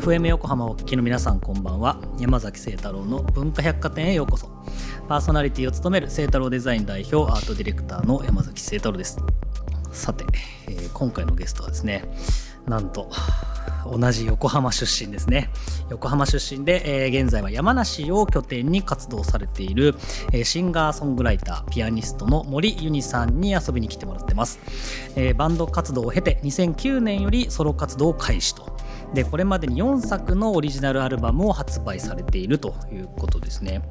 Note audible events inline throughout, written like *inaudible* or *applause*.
FM 横浜お聞きの皆さんこんばんは。山崎清太郎の文化百貨店へようこそ。パーソナリティを務める清太郎デザイン代表アートディレクターの山崎清太郎です。さて、えー今回のゲストはですねなんと同じ横浜出身ですね。横浜出身で、えー現在は山梨を拠点に活動されている、えーシンガーソングライターピアニストの森ユニさんに遊びに来てもらってます、えーバンド活動を経て2009年よりソロ活動を開始と。でこれまでに4作のオリジナルアルバムを発売されているということですね。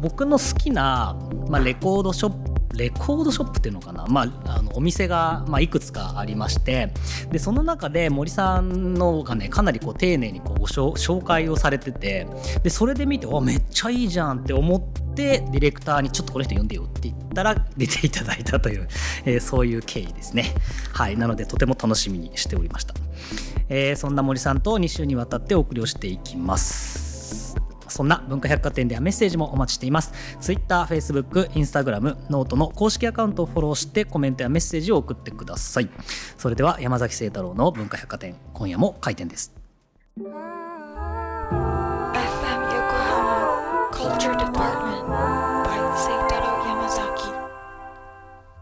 僕の好きな、まあ、レコードショップレコードショップっていうのかな、まあ、あのお店が、まあ、いくつかありましてでその中で森さんのがねかなりこう丁寧にこうご紹介をされててでそれで見てわめっちゃいいじゃんって思ってディレクターにちょっとこの人読んでよって言ったら出ていただいたという、えーそういう経緯ですね。はい。なのでとても楽しみにしておりました、えーそんな森さんと2週にわたってお送りをしていきます。そんな文化百貨店ではメッセージもお待ちしています。Twitter、Facebook、Instagram、 note の公式アカウントをフォローしてコメントやメッセージを送ってください。それでは山崎晴太郎の文化百貨店、今夜も開店です。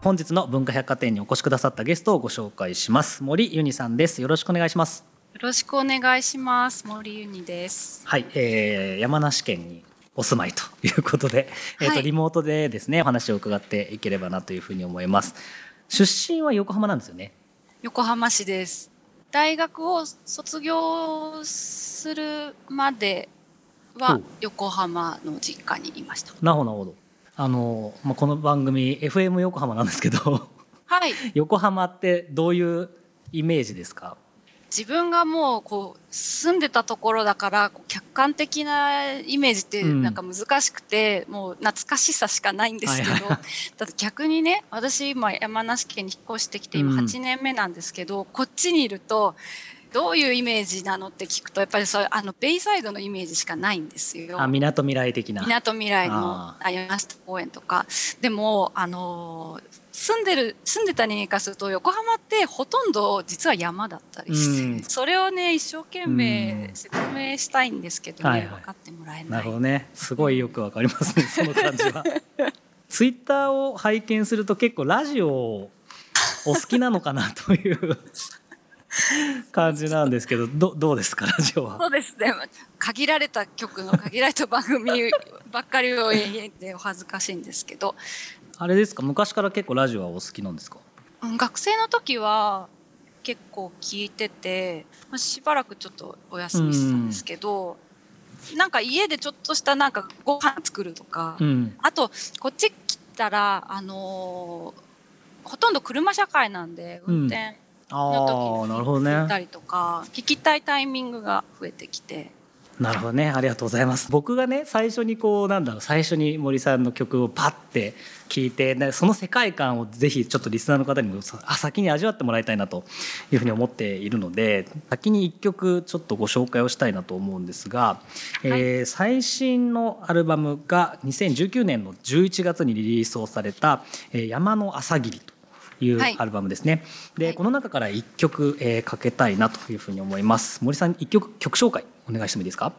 本日の文化百貨店にお越しくださったゲストをご紹介します。森ユニさんです。よろしくお願いします。よろしくお願いします。森ゆにです。はい、えー山梨県にお住まいということで、えーとはいリモートでですねお話を伺っていければなというふうに思います。出身は横浜なんですよね？横浜市です。大学を卒業するまでは横浜の実家にいました。なるほどなるほど。あのまあこの番組 FM 横浜なんですけど、はい。*laughs* 横浜ってどういうイメージですか？自分がもうこう住んでたところだから客観的なイメージってうん。なんか難しくて、もう懐かしさしかないんですけど、はいはい。だ逆にね私今山梨県に引っ越してきて今うん。8年目なんですけど、こっちにいるとどういうイメージなのって聞くとやっぱりそうあのベイサイドのイメージしかないんですよ。あ、みなとみらい的な。みなとみらいあのあ山下公園とか。でもあのー住んでる住んでた人間すると横浜ってほとんど実は山だったりして、うんそれをね一生懸命うん説明したいんですけどね、はいはい分かってもらえなないるほどね。すごいよくわかりますね。*laughs* その感じは。ツイッターを拝見すると結構ラジオをお好きなのかなという感じなんですけど、どどうですかラジオは？そうですね限られた曲の限られた番組ばっかりを言ってお恥ずかしいんですけどあれですか？昔から結構ラジオはお好きなんですか？うん学生の時は結構聞いてて、まあ、しばらくちょっとお休みしてたんですけど、なんか家でちょっとしたなんかご飯作るとか、うん。あとこっち来たらあのーほとんど車社会なんでうん運転あの。時に聞いたりとか、聞きたいタイミングが増えてきて。なるほどね。ありがとうございます。僕がね、最初にこう、なんだろう、最初に森さんの曲をパッて聞いて、ねその世界観をぜひちょっとリスナーの方にも先に味わってもらいたいなというふうに思っているので、先に一曲ちょっとご紹介をしたいなと思うんですが、えー最新のアルバムが2019年の11月にリリースをされた、えー山の朝霧というはいアルバムですね。で、はいこの中から一曲、えーかけたいなというふうに思います。森さん一曲曲紹介お願いしてもいいですか？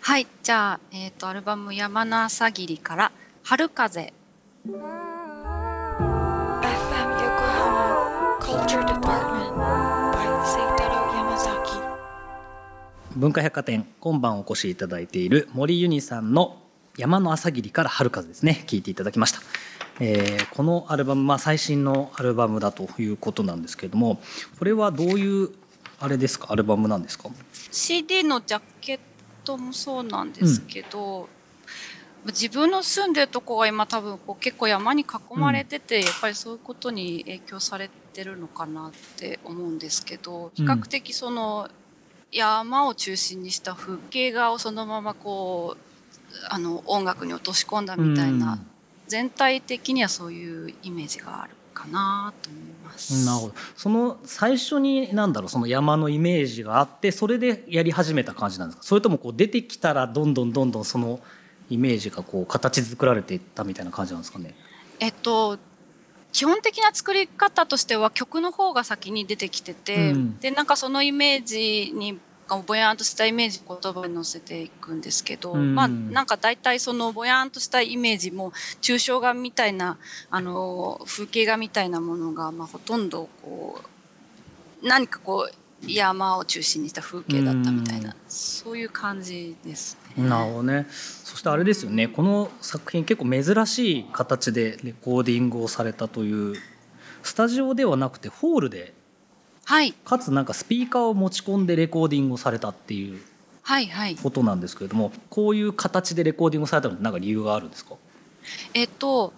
はいじゃあ、えー、とアルバム「山の朝霧」から「春風.文化百貨店今晩お越しいただいている森ユニさんの山の朝霧から春風ですね聞いていただきました、えーこのアルバム、まあ、最新のアルバムだということなんですけれどもこれはどういうあれですか？アルバムなんですか？CD のジャケットもそうなんですけど、自分の住んでるとこが今多分こう結構山に囲まれてて、やっぱりそういうことに影響されてるのかなって思うんですけど比較的その山を中心にした風景画をそのままこうあの音楽に落とし込んだみたいな、全体的にはそういうイメージがあるかなと思います。なるほど。その最初に何だろうその山のイメージがあってそれでやり始めた感じなんですか？それともこう出てきたらどんどんどんどんそのイメージがこう形作られていったみたいな感じなんですかね？えっと基本的な作り方としては曲の方が先に出てきてて、うん。でなんかそのイメージにぼやんとしたイメージを言葉に乗せていくんですけど、うん。まあなんか大体そのぼやんとしたイメージも抽象画みたいなあの風景画みたいなものが、まあ、ほとんどこう何かこう山を中心にした風景だったみたいな、うん。そういう感じですね。なるほどね。そしてあれですよね。この作品結構珍しい形でレコーディングをされたというスタジオではなくてホールではい。かつなんかスピーカーを持ち込んでレコーディングをされたっていうはいはい。ことなんですけれどもこういう形でレコーディングされたのって何か理由があるんですか？えっと、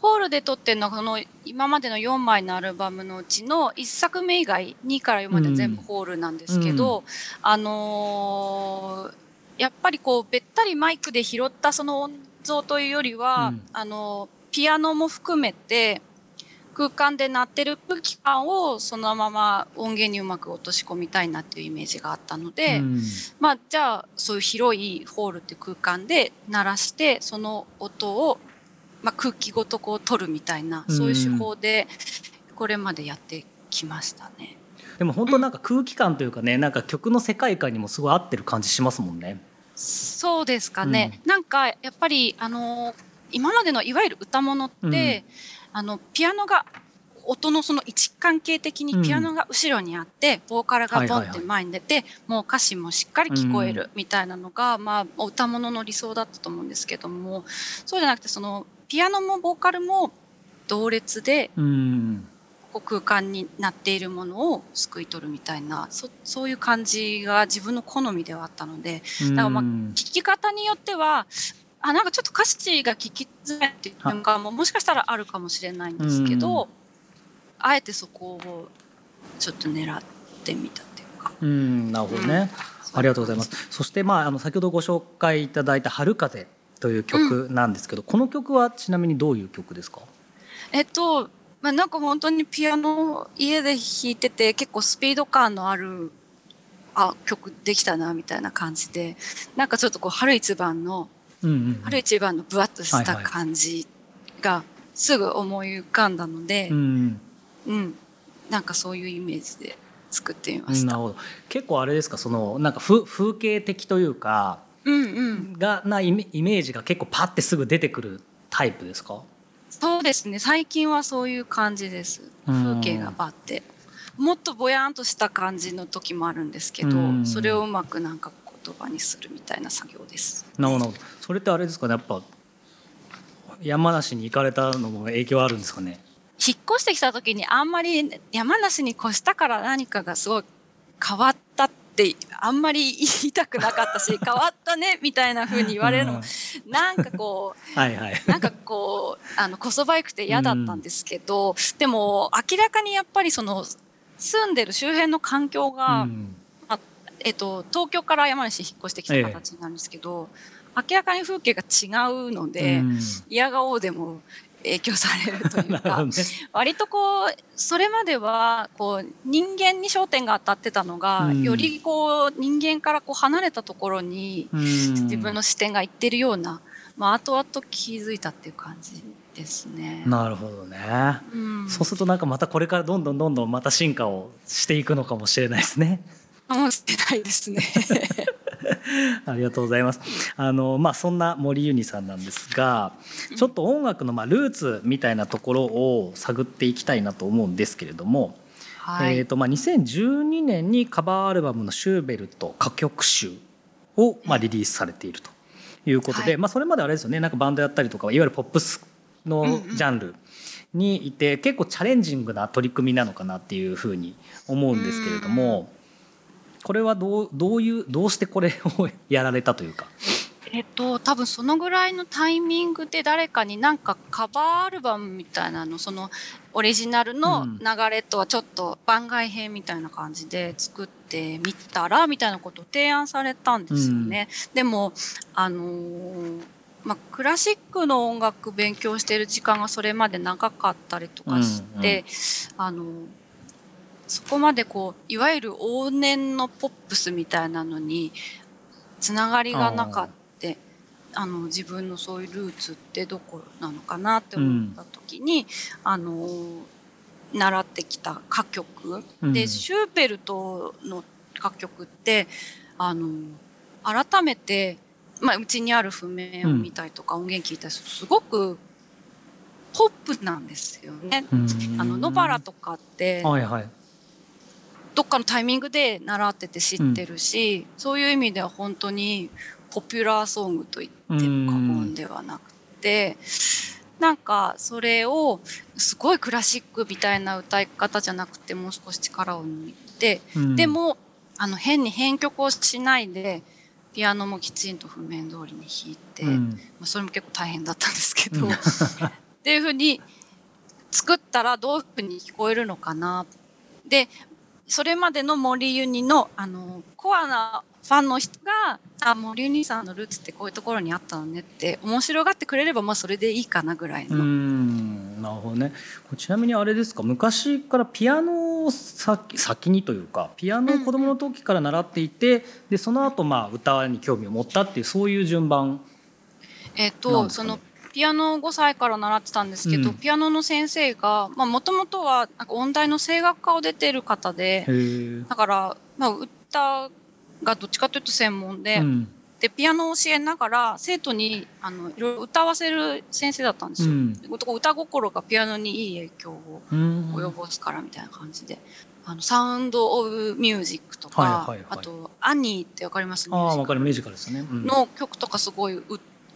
ホールで撮ってるのはこの今までの4枚のアルバムのうちの1作目以外2から4まで全部ホールなんですけど、あのーやっぱりこうべったりマイクで拾ったその音像というよりは、うん。あのピアノも含めて空間で鳴ってる空気感をそのまま音源にうまく落とし込みたいなっていうイメージがあったので、うん。まあじゃあそういう広いホールって空間で鳴らしてその音を、まあ、空気ごとこう取るみたいなうん。そういう手法でこれまでやってきましたね。でも本当なんか空気感というかねなんか曲の世界観にもすごい合ってる感じしますもんね。そうですかね、なんかやっぱりあの今までのいわゆる歌物って、あのピアノが音のその位置関係的にピアノが後ろにあって、ボーカルがボンって前に出て、もう歌詞もしっかり聞こえるみたいなのが、まあ歌物の理想だったと思うんですけどもそうじゃなくてそのピアノもボーカルも同列でうん。こう空間になっているものを救い取るみたいなそそういう感じが自分の好みではあったのでだからまあうん聞き方によってはあなんかちょっと歌詞が聞きづらいっていうのがももしかしたらあるかもしれないんですけど、あえてそこをちょっと狙ってみたっていうか。うんなるほどね、ありがとうございます。そしてまああの先ほどご紹介いただいた春風という曲なんですけど、この曲はちなみにどういう曲ですか？えっと、まあ、なんか本当にピアノを家で弾いてて結構スピード感のあるあ曲できたなみたいな感じでなんかちょっとこう春一番のうんうん春一番のブワッとしたはいはい感じがすぐ思い浮かんだので、うんうん、なんかそういうイメージで作ってみました。なるほど。結構あれですかそのなんか風風景的というかうんうん、がなイメイメージが結構パッてすぐ出てくるタイプですか？そうですね。最近はそういう感じです。うん風景がバッて。もっとぼやんとした感じの時もあるんですけどうん。それをうまくなんか言葉にするみたいな作業です。なるほどそれってあれですかねやっぱ山梨に行かれたのも影響あるんですかね？引っ越してきた時にあんまり山梨に越したから何かがすごい変わったってあんまり言いたくなかったし *laughs* 変わったねみたいな風に言われるのもなんかこう *laughs* はいはい。なんかこうあのこそばゆくて嫌だったんですけど、でも明らかにやっぱりその住んでる周辺の環境が、うんえっと、東京から山梨に引っ越してきた形なんですけど、明らかに風景が違うので、うん嫌がおうでも影響されるというか *laughs* ね。割とこうそれまではこう人間に焦点が当たってたのが、うんよりこう人間からこう離れたところに自自分の視点がいってるような、まあ後々気づいたっていう感じですね。なるほどね。うん、そうするとなんかまたこれからどんどんどんどんまた進化をしていくのかもしれないですね。かもしれないですね。*laughs* ありがとうございます。あのまあそんな森ユニさんなんですが、ちょっと音楽のまあルーツみたいなところを探っていきたいなと思うんですけれども、はい、えっ、とまあ2012年にカバーアルバムのシューベルト歌曲集をまあリリースされているということで、はいまあそれまであれですよね、なんかバンドやったりとかいわゆるポップスのジャンルにいて、結構チャレンジングな取り組みなのかなっていうふうに思うんですけれども。これはどうどういうどうしてこれをやられたというか？えっと多分そのぐらいのタイミングで誰かになんかカバーアルバムみたいなのそのオリジナルのうん流れとはちょっと番外編みたいな感じで作ってみたらみたいなことを提案されたんですよね。でもあのーまあ、クラシックの音楽勉強している時間がそれまで長かったりとかして、あのそこまでこういわゆる往年のポップスみたいなのにつながりがなかったあの自分のそういうルーツってどこなのかなって思った時に、あの習ってきた歌曲、うん。でシューベルトの楽曲ってあの改めて、まあ、うちにある譜面を見たりとか、音源聞いたりするとすごくポップなんですよね。あの野原とかってはいはいどっかのタイミングで習ってて知ってるし、そういう意味では本当にポピュラーソングと言っても過言ではなくて、なんかそれをすごいクラシックみたいな歌い方じゃなくてもう少し力を抜いて、うん。でもあの変に編曲をしないでピアノもきちんと譜面通りに弾いて、うん。まあ、それも結構大変だったんですけど、うん。*laughs* っていうふうに作ったらどういうふうに聞こえるのかな。で、それまでの森ユニの、あの、コアなファンの人が、あ、森ユニさんのルーツってこういうところにあったのねって面白がってくれれば、まあそれでいいかなぐらいうの。んなるほどね。ちなみにあれですか？昔からピアノを先先にというかピアノを子供の時から習っていて、でその後まあ歌に興味を持ったっていうそういう順番えっ、と、その、ピアノを5歳から習ってたんですけど、うん。ピアノの先生が、まあもともとはなんか音大の声楽科を出てる方で、だから、まあ歌がどっちかというと専門で、うん。でピアノを教えながら生徒にあのいろいろ歌わせる先生だったんですよ。うん。歌心がピアノにいい影響をうん。及ぼすからみたいな感じで。あのサウンド・オブ・ミュージックとか、あと「アニー」ってわかります？あかるミューミジカルですよね、の曲とかすごいう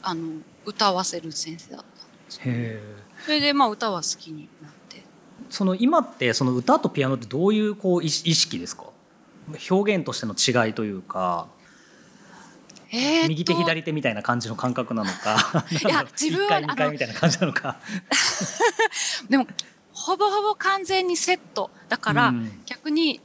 あの歌わせる先生だったんですよ。へえ。それでまあ歌は好きになって。その今ってその歌とピアノってどういうこう意識ですか？表現としての違いというかえ右手左手みたいな感じの感覚なのか *laughs* いや *laughs* 自分は1回2あの回みたいな感じなのか。*laughs* でもほぼほぼ完全にセットだから、うん。逆に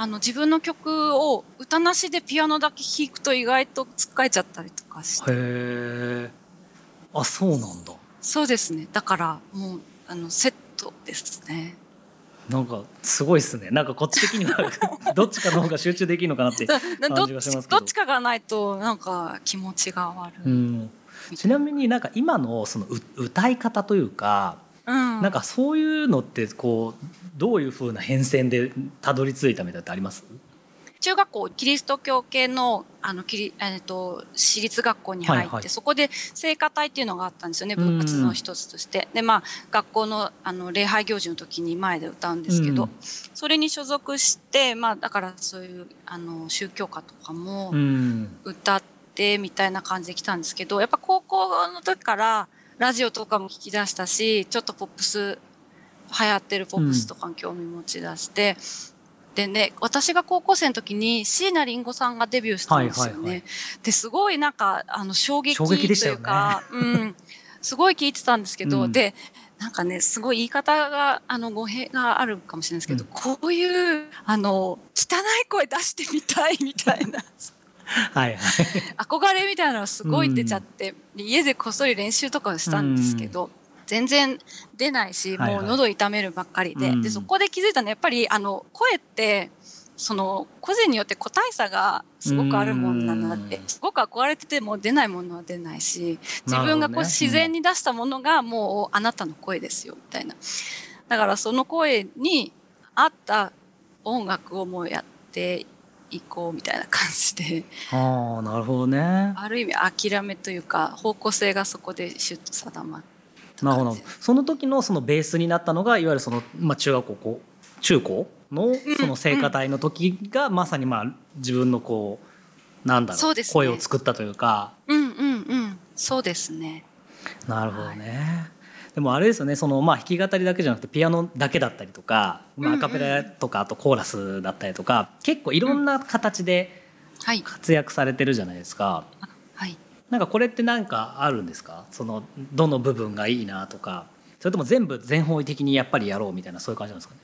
あの自分の曲を歌なしでピアノだけ弾くと意外とつっかえちゃったりとかして。へえあそうなんだ。そうですね。だからもうあのセットですね。なんかすごいですね。なんかこっち的には *laughs* どっちかの方が集中できるのかなって *laughs* だ感どっちじがしますけど。どっちかがないとなんか気持ちが悪い、うん。ちなみになんか今のそのう歌い方というかうん。なんかそういうのってこうどういうふうな変遷でたどり着いたみたいってあります？中学校キリスト教系のあのキリ、えっと私立学校に入って、はいはい。そこで聖歌隊っていうのがあったんですよねうん。部活の一つとして。でまあ学校のあの礼拝行事の時に前で歌うんですけど、うん。それに所属してまあだからそういうあの宗教歌とかもうん。歌ってみたいな感じで来たんですけどやっぱ高校の時からラジオとかも聞き出したしちょっとポップス流行ってるポップスとかに興味持ち出して、でね私が高校生の時に椎名林檎さんがデビューしたんですよね。はいはいはい。ですごいなんかあの衝撃衝というか、うん、すごい聞いてたんですけど、うん。でなんかねすごい言い方があの語弊があるかもしれないですけど、うん。こういうあの汚い声出してみたいみたいな。はいはい。憧れみたいなのがすごい出ちゃって、で家でこっそり練習とかをしたんですけど、全然出ないし、はいはい。もう喉痛めるばっかりで、うん。でそこで気づいたのはやっぱりあの声ってその個人によって個体差がすごくあるもんなんだって、うん。すごく憧れてても出ないものは出ないし自分がこう自然に出したものがもうあなたの声ですよみたいな。だからその声に合った音楽をもうやっていこうみたいな感じで。ああなるほどね。ある意味諦めというか方向性がそこでシュッと定まったなるほど。その時のそのベースになったのがいわゆるその、まあ、中学校中高のその聖歌隊の時がまさにまあ自分のこうなんだろそうね。声を作ったというか。うんうんうん。そうですね。なるほどね。でもあれですよねそのまあ弾き語りだけじゃなくてピアノだけだったりとか、まあ、アカペラとかあとコーラスだったりとか結構いろんな形ではい。活躍されてるじゃないですか。はい。なんかこれって何かあるんですか？そのどの部分がいいなとか。それとも全部全方位的にやっぱりやろうみたいなそういう感じなんですかね？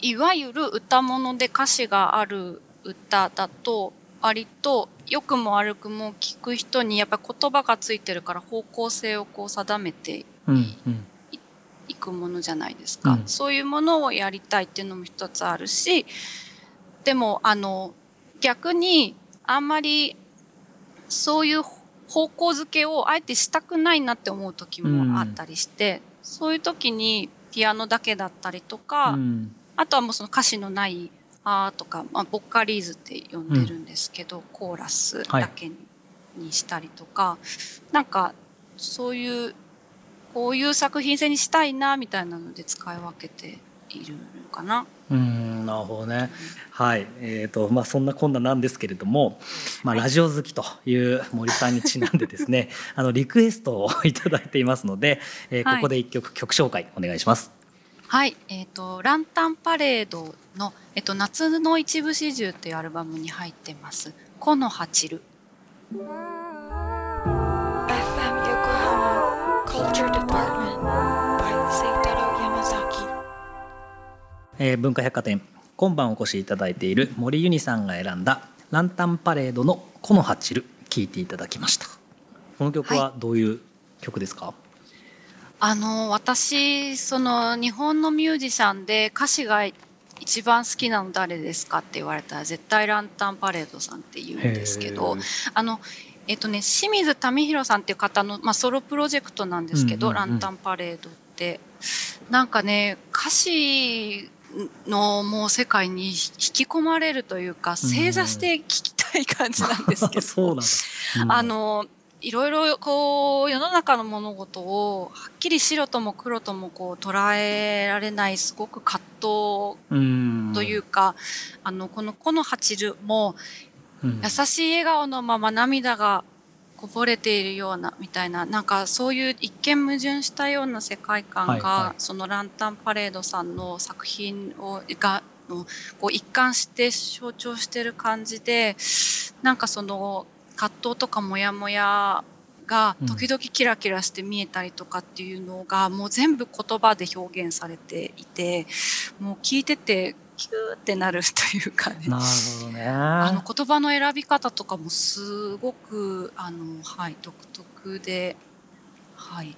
いわゆる歌物で歌詞がある歌だと割と良くも悪くも聞く人にやっぱり言葉がついてるから方向性をこう定めていくものじゃないですか、うん。そういうものをやりたいっていうのも一つあるしでもあの逆にあんまりそういう方向づけをあえてしたくないなって思う時もあったりして、そういう時にピアノだけだったりとか、うん。あとはもうその歌詞のないあーとか、まあ、ボッカリーズって呼んでるんですけど、コーラスだけにしたりとか、なんかそういうこういう作品性にしたいなみたいなので使い分けているのかな。うんなるほどね。はい、えーとまあ、そんなこんななんですけれども、まあ、ラジオ好きという森さんにちなんでですね *laughs* あのリクエストをいただいていますので、えーはいここで一曲曲紹介お願いします。はい、えっ、とランタンパレードのえっ、と夏の一部始終っていうアルバムに入ってます。このハチル。えー文化百貨店。今晩お越しいただいている森ユニさんが選んだランタンパレードの「このハチル」聞いていただきました。この曲はどういう曲ですか、あの私その日本のミュージシャンで歌詞が一番好きなの誰ですかって言われたら絶対ランタンパレードさんって言うんですけどあのえっとね清水民弘さんっていう方の、まあ、ソロプロジェクトなんですけど、ランタンパレードって。なんかね歌詞のもう世界に引き込まれるというか正座して聞きたい感じなんですけど *laughs* そうなんだ、うん。あのいろいろこう世の中の物事をはっきり白とも黒ともこう捉えられないすごく葛藤うんというか、あのこの「このハチル」もうん。優しい笑顔のまま涙がこぼれているようなみたいななんかそういう一見矛盾したような世界観が、はいはい。そのランタンパレードさんの作品をがのこう一貫して象徴してる感じでなんかその葛藤とかモヤモヤがうん。時々キラキラして見えたりとかっていうのがもう全部言葉で表現されていてもう聞いててキューってなるというかね。なるほどね。あの言葉の選び方とかもすごくあの、はい、独特で、はい、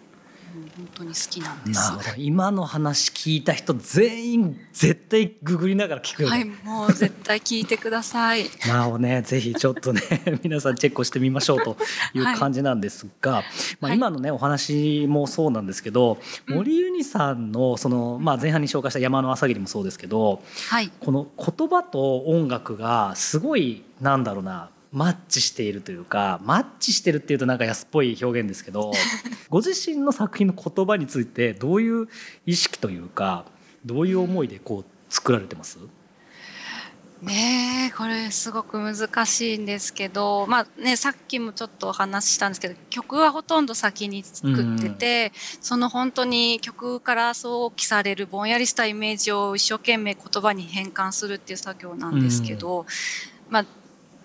本当に好きなんです。今の話聞いた人全員絶対ググりながら聞くよね、はい、もう絶対聞いてください。*laughs* なるほどねぜひちょっとね *laughs* 皆さんチェックをしてみましょうという感じなんですが、まあ、はい。今のねお話もそうなんですけど、うん。森ユニさんのその、まあ、前半に紹介した「山の朝霧」もそうですけどはい、この言葉と音楽がすごいなんだろうなマッチしているというかマッチしてるっていうとなんか安っぽい表現ですけど *laughs* ご自身の作品の言葉についてどういう意識というかどういう思いでこう作られてます？ねえこれすごく難しいんですけど、まあね、さっきもちょっとお話ししたんですけど曲はほとんど先に作ってて、その本当に曲から想起されるぼんやりしたイメージを一生懸命言葉に変換するっていう作業なんですけど、まあ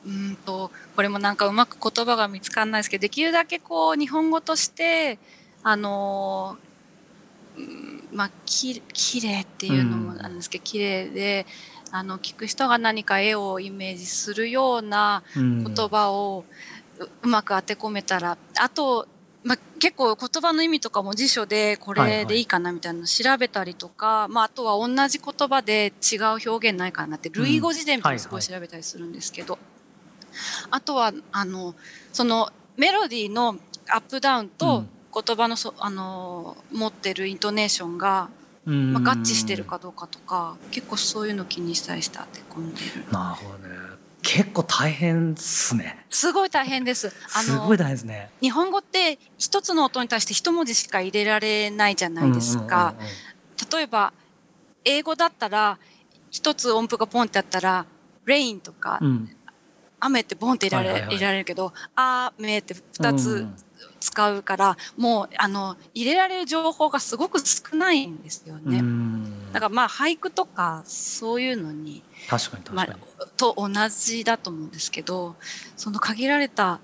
うんとこれもなんかうまく言葉が見つからないですけどできるだけこう日本語としてあのうんまあききれいっていうのもなんですけど、綺麗であの聞く人が何か絵をイメージするような言言葉をううまく当て込めたらあと、まあ、結構言葉の意味とかも辞書でこはいはいれでいいかなみたいなの調べたりとか、まあ、あとは同じ言葉で違う表現ないかなって類語辞典みたいなのすごい。調べたりするんですけど、あとはあのそのメロディーのアップダウンと言葉のそ、あの持ってるイントネーションが、まあ、合致してるかどうかとか結構そういうの気にしたりして当て込んでるなるほどね。結構大変っすね。すごい大変です。あのすごい大変ですね。日本語って一つの音に対して一文字しか入れられないじゃないですか。うんうんうんうん。例えば英語だったら一つ音符がポンってあったら「レイン」とかうん「雨」ってボンって入れられ,、入れられるけど「あ」「め」って二うつん。使うから、もうあの入れられる情報がすごく少ないんですよね。うん。だからまあ俳句とかそういうのに確かに確まかに、あ、と同じだと思うんですけどその限られた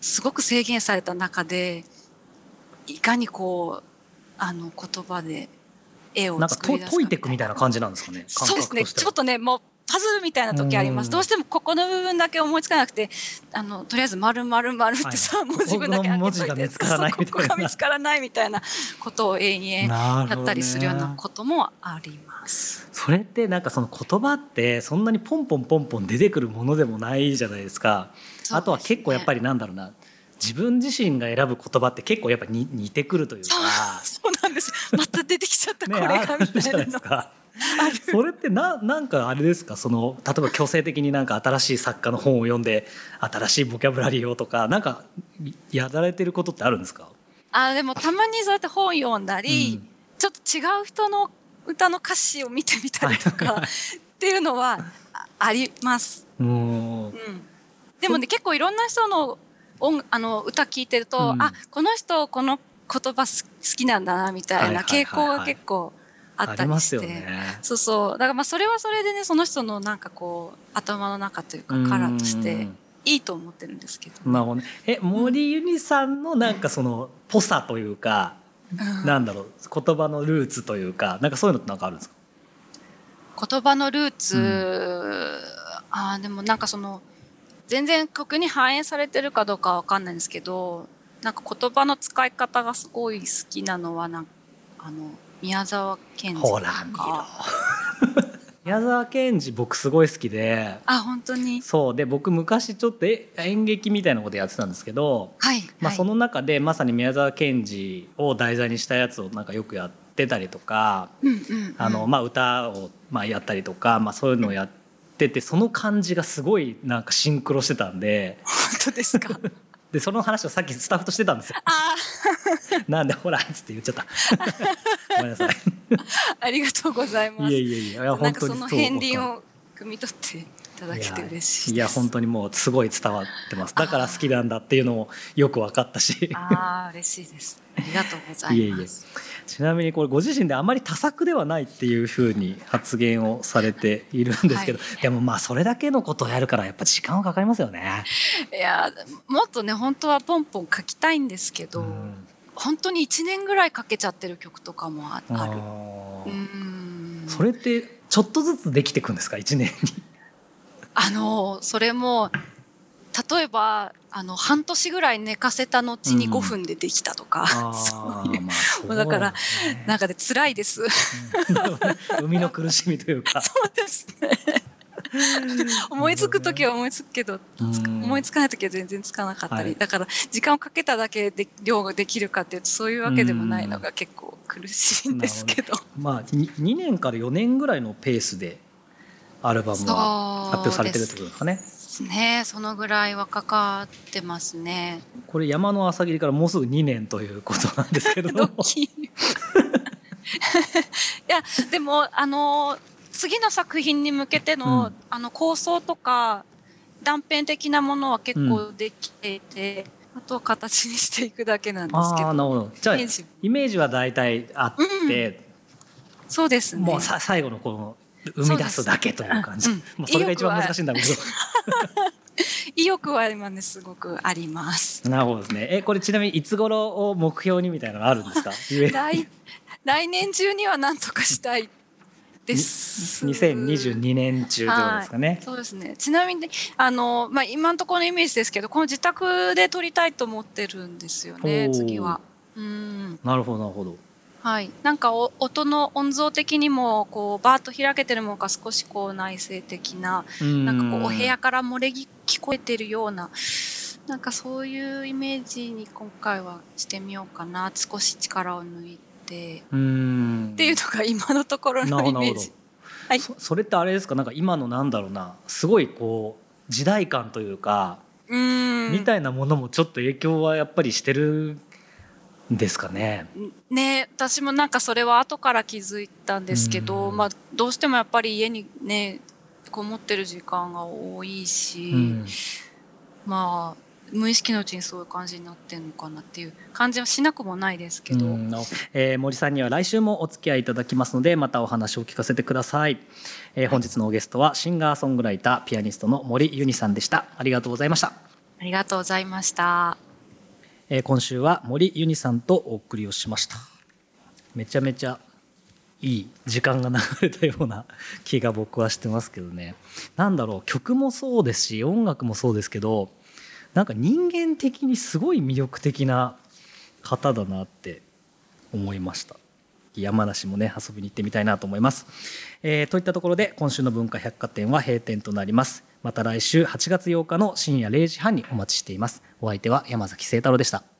すごく制限された中でいかにこうあの言葉で絵をな。んか解いていくみたいな感じなんですかね感そうですね。ちょっとねもうパズルみたいな時ありまうん。すどうしてもここの部分だけ思いつかなくてあのとりあえず「丸丸丸ってさ、はい。文字分だけ開けといてここが見つからないみたいな。ここが見つからないみたいな。ことを永遠やったりするようなこともあります。それってなんかその言葉ってそんなにポンポンポンポン出てくるものでもないじゃないですか。あとは結構やっぱりりなんだろうな自分自身が選ぶ言葉って結構やっぱに似てくるというか。そうそうなんです。また出てきちゃった *laughs* こねれがあみたいな。の。*laughs* それってななんかあれですか？その例えば強制的になんか新しい作家の本を読んで新しいボキャブラリーをとかなんかやられてることってあるんですか、あでもたまにそうやって本読んだり、うん。ちょっと違う人の歌の歌詞を見てみたりとかっていうのはああります。うん、でもね結構いろんな人の音あの歌聞いてると、うん。あこの人この言葉す好きなんだなみたいな傾向が結構あったありして。そうそう。だからまあそれはそれでねその人のなんかこう頭の中というかカラーとしていいと思ってるんですけど、なるほどね。え森ゆにさんのなんかそのぽさというか、うん。なんだろう言葉のルーツというかなんかそういうのってなんかあるんですか？言葉のルーツ、うあーでもなんかその全然曲に反映されてるかどうかは分かんないんですけどなんか言葉の使い方がすごい好きなのはなんかあの宮沢賢治とか。*laughs* 宮沢賢治僕すごい好きで。あ本当に？そう。で僕昔ちょっとえ演劇みたいなことやってたんですけど、はい、まあ、はい。その中でまさに宮沢賢治を題材にしたやつをなんかよくやってたりとかうんうんうん。あの、まあ、歌をまあやったりとか、まあ、そういうのをやっててその感じがすごいなんかシンクロしてたんで。本当ですか？*laughs* でその話をさっきスタッフとしてたんですよ。あ *laughs* なんでほらっつって言っちゃった。*laughs* ごめんなさい。ーありがとうございます。いやいやいやいや本当にかその片鱗を汲み取っていただけて嬉しいいや本当にもうすごい伝わってます。だから好きなんだっていうのもよく分かったし。ああ嬉しいです。ありがとうございえいえいますちなみにこれご自身であまり多作ではないっていうふうに発言をされているんですけど、でもまあそれだけのことをやるからやっぱ時間はかかりますよね。いやもっとね本当はポンポン書きたいんですけど、うん。本当に1年ぐらいかけちゃってる曲とかもあある。あうーん。それってちょっとずつできていくんですか？1年に。あのそれも例えばあの半年ぐらい寝かせた後にうん5分でできたとか、あ *laughs* そういう。ーまあそうだからなんかで辛いです。うん。*laughs* 生みの苦しみというか。*laughs* そうですね。思いつく時は思いつくけど、思いつかない時は全然つかなかったり、はい。だから時間をかけただけで量ができるかっていうとそういうわけでもないのが結構苦しいんですけど。まあ 2, 2年から4年ぐらいのペースでアルバムは発表されてるってことですかね。ね。そのぐらいはかかってますね。これ山の朝霧からもうすぐ2年ということなんですけれどいやでもあの次の作品に向けての,、うんあの構想とか断片的なものは結構できていて、あとは形にしていくだけなんですけどああなるほど。じゃあイメージは大体あって、そうですねもうさ最後のこの生み出すだけという感じ。そうですうんまあそれが一番難しいんだけ *laughs* 意欲は今ねすごくありますど。なるほどですね。えこれちなみにいつ頃を目標にみたいなのがあるんですか？*laughs* 来来年中には何とかしたいです2022年中というですかね。そうですね。ちなみに、あの、まあ、今のところのイメージですけど、この自宅で撮りたいと思ってるんですよね次は。うん。なるほどなるほど。はい。なんかお、音の音像的にも、こう、バーッと開けてるものが少しこう内省的な。ななんかこう、お部屋から漏れ聞こえてるような。なんかそういうイメージに今回はしてみようかな。少し力を抜いて。うんっていうのが今のところのイメージ。はいそそれってあれですか？なんか今のなんだろうなすごいこう時代感というか、うん。みたいなものもちょっと影響はやっぱりしてるんですかね。ね私もなんかそれは後から気づいたんですけど、うん。まあ、どうしてもやっぱり家にねこもってる時間が多いし、うん。まあ無意識のうちにそういう感じになってるのかなっていう感じはしなくもないですけど、うんえー森さんには来週もお付き合いいただきますのでまたお話を聞かせてください、えー本日のゲストはシンガーソングライターピアニストの森ユニさんでした。ありがとうございました、ありがとうございました。えー今週は森ユニさんとお送りをしました。めちゃめちゃいい時間が流れたような気が僕はしてますけどね。なんだろう曲もそうですし音楽もそうですけどなんか人間的にすごい魅力的な方だなって思いました。山梨もね遊びに行ってみたいなと思います、えーといったところで今週の文化百貨店は閉店となります。また来週8月8日の深夜0時半にお待ちしています。お相手は山崎聖太郎でした。